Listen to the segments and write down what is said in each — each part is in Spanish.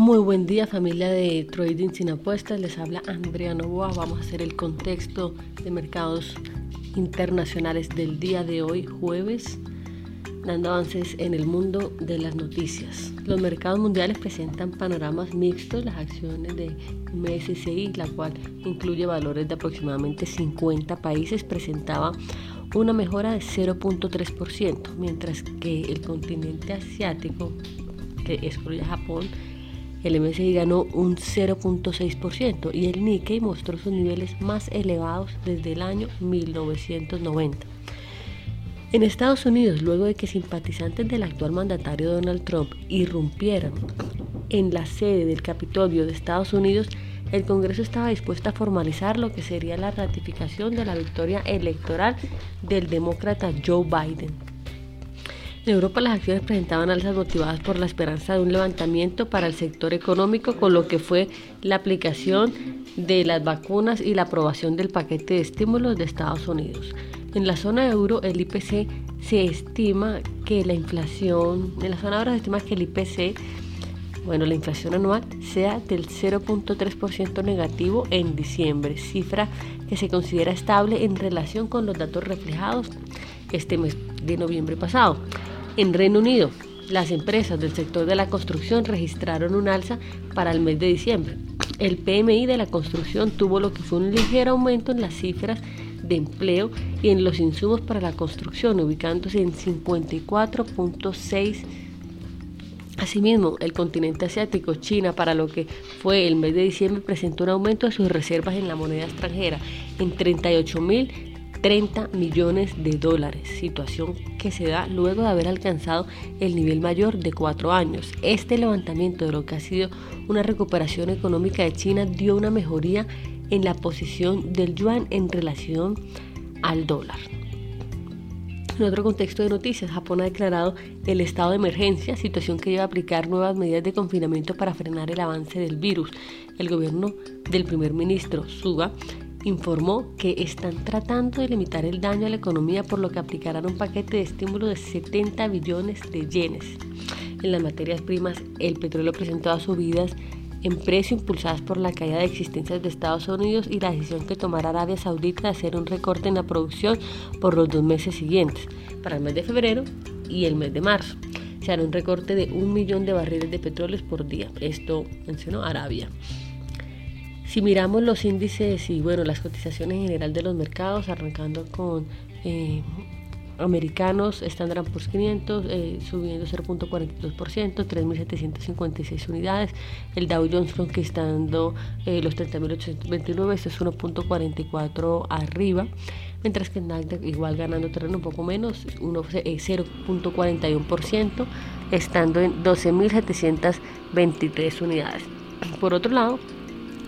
Muy buen día familia de Trading sin apuestas, les habla Andrea Novoa, vamos a hacer el contexto de mercados internacionales del día de hoy jueves, dando avances en el mundo de las noticias. Los mercados mundiales presentan panoramas mixtos, las acciones de MSCI, la cual incluye valores de aproximadamente 50 países, presentaba una mejora de 0.3%, mientras que el continente asiático, que excluye Japón, el MSCI ganó un 0.6% y el Nikkei mostró sus niveles más elevados desde el año 1990. En Estados Unidos, luego de que simpatizantes del actual mandatario Donald Trump irrumpieran en la sede del Capitolio de Estados Unidos, el Congreso estaba dispuesto a formalizar lo que sería la ratificación de la victoria electoral del demócrata Joe Biden. En Europa las acciones presentaban alzas motivadas por la esperanza de un levantamiento para el sector económico con lo que fue la aplicación de las vacunas y la aprobación del paquete de estímulos de Estados Unidos. En la zona euro el IPC se estima que la inflación, en la zona euro se estima que el IPC, bueno, la inflación anual sea del 0.3% negativo en diciembre, cifra que se considera estable en relación con los datos reflejados este mes de noviembre pasado. En Reino Unido, las empresas del sector de la construcción registraron un alza para el mes de diciembre. El PMI de la construcción tuvo lo que fue un ligero aumento en las cifras de empleo y en los insumos para la construcción, ubicándose en 54.6. Asimismo, el continente asiático, China, para lo que fue el mes de diciembre, presentó un aumento de sus reservas en la moneda extranjera en 38 mil 30 millones de dólares, situación que se da luego de haber alcanzado el nivel mayor de cuatro años. Este levantamiento de lo que ha sido una recuperación económica de China dio una mejoría en la posición del yuan en relación al dólar. En otro contexto de noticias, Japón ha declarado el estado de emergencia, situación que lleva a aplicar nuevas medidas de confinamiento para frenar el avance del virus. El gobierno del primer ministro Suga informó que están tratando de limitar el daño a la economía por lo que aplicarán un paquete de estímulo de 70 billones de yenes. En las materias primas, el petróleo presentó subidas en precio impulsadas por la caída de existencias de Estados Unidos y la decisión que tomará Arabia Saudita de hacer un recorte en la producción por los dos meses siguientes, para el mes de febrero y el mes de marzo. Se hará un recorte de un millón de barriles de petróleo por día. Esto mencionó Arabia. Si miramos los índices y bueno, las cotizaciones en general de los mercados, arrancando con eh, americanos, Standard Poor's 500 eh, subiendo 0.42%, 3.756 unidades, el Dow Jones conquistando eh, los 30.829, esto es 1.44 arriba, mientras que el Nasdaq igual ganando terreno un poco menos, 0.41%, estando en 12.723 unidades. Por otro lado,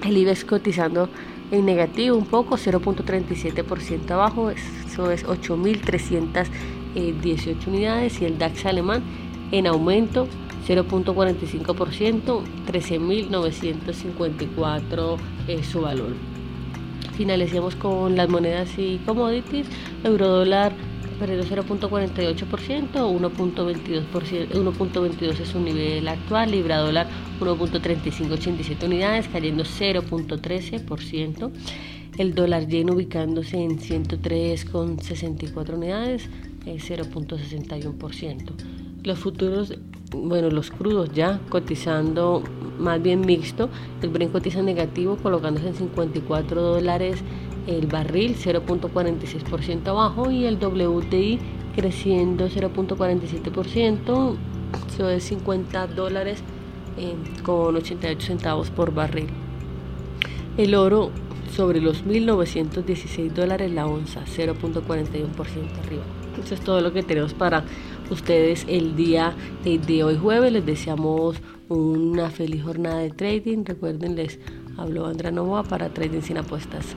el IBEX cotizando en negativo un poco, 0.37% abajo, eso es 8.318 unidades y el DAX alemán en aumento 0.45%, 13.954 es su valor. Finalicemos con las monedas y commodities, euro dólar perdió 0.48%, 1.22% es su nivel actual, libra dólar 1.3587 unidades, cayendo 0.13%, el dólar yen ubicándose en 103.64 unidades, 0.61%. Eh, los futuros, bueno, los crudos ya cotizando más bien mixto, el Brent cotiza negativo colocándose en 54 dólares el barril 0.46% abajo y el WTI creciendo 0.47%, eso es 50 dólares eh, con 88 centavos por barril. El oro sobre los 1.916 dólares la onza, 0.41% arriba. Eso es todo lo que tenemos para ustedes el día de hoy jueves. Les deseamos una feliz jornada de trading. Recuerden, les habló Andrea Novoa para Trading sin apuestas.